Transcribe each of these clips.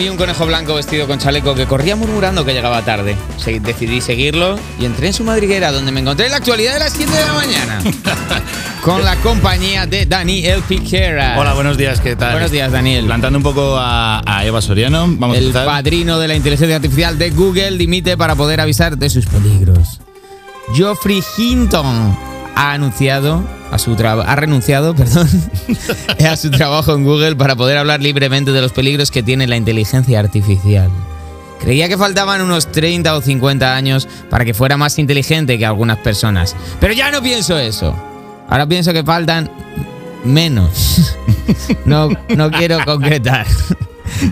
vi un conejo blanco vestido con chaleco que corría murmurando que llegaba tarde. Se- decidí seguirlo y entré en su madriguera donde me encontré en la actualidad de las 7 de la mañana. con la compañía de Daniel Piquera. Hola, buenos días, ¿qué tal? Buenos días, Daniel. Plantando un poco a, a Eva Soriano, vamos a El empezar. padrino de la inteligencia artificial de Google dimite para poder avisar de sus peligros. Geoffrey Hinton ha anunciado a su ha renunciado, perdón, a su trabajo en Google para poder hablar libremente de los peligros que tiene la inteligencia artificial. Creía que faltaban unos 30 o 50 años para que fuera más inteligente que algunas personas, pero ya no pienso eso. Ahora pienso que faltan menos. No, no quiero concretar.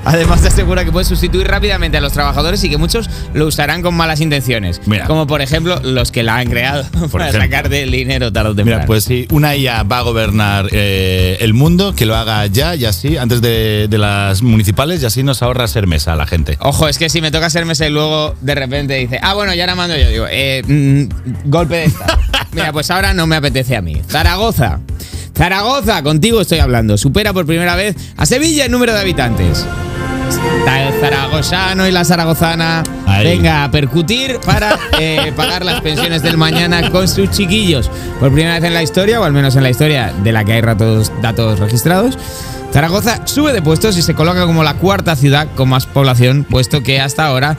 Además, te asegura que puede sustituir rápidamente a los trabajadores y que muchos lo usarán con malas intenciones. Mira. Como por ejemplo los que la han creado para ejemplo. sacar del dinero tarde o temprano. Mira, pues si una IA va a gobernar eh, el mundo, que lo haga ya y así, antes de, de las municipales, y así nos ahorra ser mesa a la gente. Ojo, es que si me toca ser mesa y luego de repente dice, ah, bueno, ya la mando yo. Digo, eh, mm, golpe de estado. Mira, pues ahora no me apetece a mí. Zaragoza. Zaragoza, contigo estoy hablando. Supera por primera vez a Sevilla en número de habitantes. Está el zaragozano y la zaragozana. Ahí. Venga, a percutir para eh, pagar las pensiones del mañana con sus chiquillos. Por primera vez en la historia, o al menos en la historia de la que hay ratos- datos registrados, Zaragoza sube de puestos y se coloca como la cuarta ciudad con más población, puesto que hasta ahora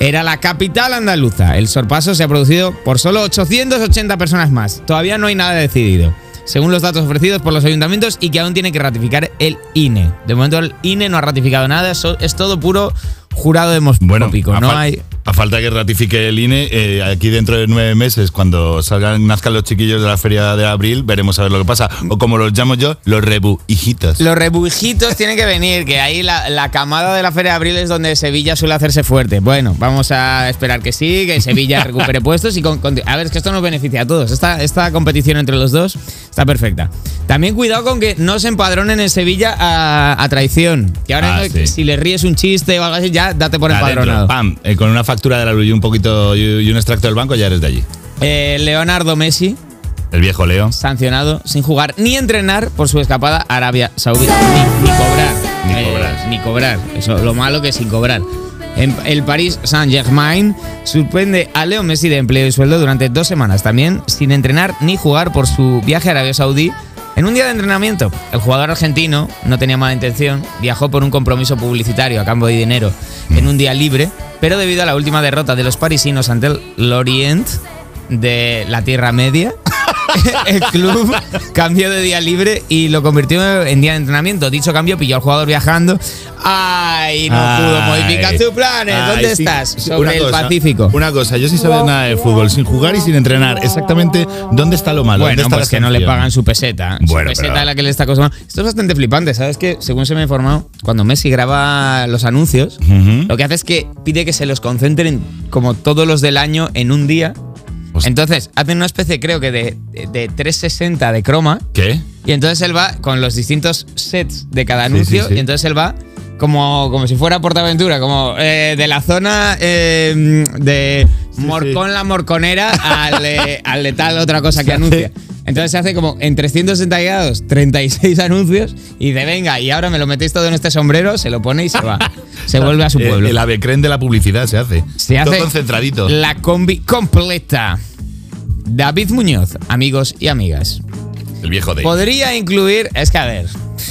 era la capital andaluza. El sorpaso se ha producido por solo 880 personas más. Todavía no hay nada decidido. Según los datos ofrecidos por los ayuntamientos y que aún tiene que ratificar el INE. De momento el INE no ha ratificado nada, eso es todo puro jurado no fal- hay a falta que ratifique el INE, eh, aquí dentro de nueve meses, cuando salgan, nazcan los chiquillos de la feria de abril, veremos a ver lo que pasa. O como los llamo yo, los rebu hijitos. Los rebujitos tienen que venir, que ahí la, la camada de la Feria de Abril es donde Sevilla suele hacerse fuerte. Bueno, vamos a esperar que sí, que Sevilla recupere puestos y con, con- a ver, es que esto nos beneficia a todos. Esta, esta competición entre los dos está perfecta. También cuidado con que no se empadronen en Sevilla a, a traición. Que ahora Ah, no- sí. si le ríes un chiste o algo así, ya date por Adentro, empadronado. pam, eh, con una factura de la luz y un poquito y, un extracto del banco, ya eres de allí. Eh, Leonardo Messi, El viejo Leo. sancionado sin jugar ni entrenar por su escapada a Arabia Saudí. Ni, ni cobrar. Ni Eh, cobrar. ni cobrar. Eso, lo malo que sin cobrar. El Paris Saint-Germain suspende a Leo Messi de empleo y sueldo durante dos semanas, también sin entrenar ni jugar por su viaje a Arabia Saudí. En un día de entrenamiento, el jugador argentino no tenía mala intención, viajó por un compromiso publicitario a cambio de dinero en un día libre, pero debido a la última derrota de los parisinos ante el Lorient de la Tierra Media, el club cambió de día libre y lo convirtió en día de entrenamiento. Dicho cambio pilló al jugador viajando. ¡Ay! No pudo Ay. modificar sus planes. Ay, ¿Dónde sí. estás? Sí, Sobre una el cosa, Pacífico. Una cosa, yo sí sabía nada de fútbol, sin jugar y sin entrenar. Exactamente, ¿dónde está lo malo? ¿Dónde Bueno, está pues la que no le pagan su peseta. Bueno, su peseta pero- es la que le está costando. Esto es bastante flipante, ¿sabes? Que según se me ha informado, cuando Messi graba los anuncios, lo que hace es que pide que se los concentren como todos los del año en un día. Hostia. Entonces, hacen una especie, creo que de, de 360 de croma. ¿Qué? Y entonces él va con los distintos sets de cada Sí, anuncio. sí, sí. Y entonces él va como, como si fuera Portaventura, como eh, de la zona eh, de Morcón la Morconera al, eh, al de tal otra cosa que anuncia. Entonces se hace como en 360 grados, 36 anuncios y dice, venga, y ahora me lo metéis todo en este sombrero, se lo pone y se va. Se vuelve a su Eh, pueblo. El avecren de la publicidad se hace. Se Todo hace concentradito. la combi completa. David Muñoz, amigos y amigas. El viejo de. Podría incluir. Es que a ver,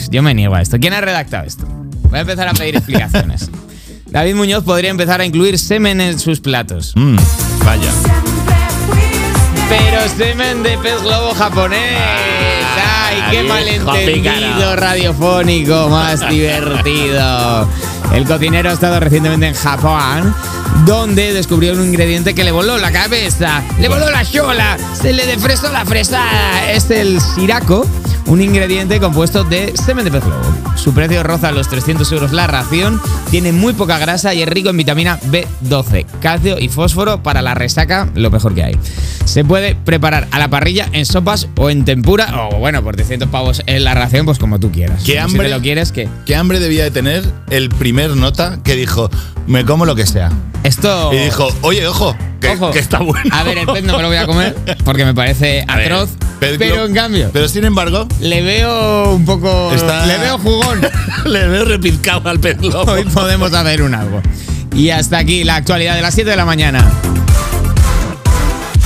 yo me niego a esto. ¿Quién ha redactado esto? Voy a empezar a pedir explicaciones. David Muñoz podría empezar a incluir semen en sus platos. Mm, vaya. Pero semen de pez globo japonés. ¡Ay, qué malentendido radiofónico más divertido! El cocinero ha estado recientemente en Japón, donde descubrió un ingrediente que le voló la cabeza, le voló la chola, se le defresó la fresada. Es el sirako, un ingrediente compuesto de semen de pez globo. Su precio roza los 300 euros la ración, tiene muy poca grasa y es rico en vitamina B12, calcio y fósforo para la resaca, lo mejor que hay. Se puede preparar a la parrilla, en sopas o en tempura, o bueno, por 300 pavos en la ración, pues como tú quieras. ¿Qué Si hambre? te lo quieres, ¿qué? ¿Qué hambre debía de tener el primer nota que dijo, me como lo que sea? Esto... Y dijo, oye, ojo, que, Ojo. que está bueno. A ver, el pez no me lo voy a comer porque me parece A atroz. Pero en cambio, Pero sin embargo, le veo un poco. Está- Le veo jugón. le veo repizcado al pez. Hoy podemos hacer un algo. Y hasta aquí la actualidad de las 7 de la mañana.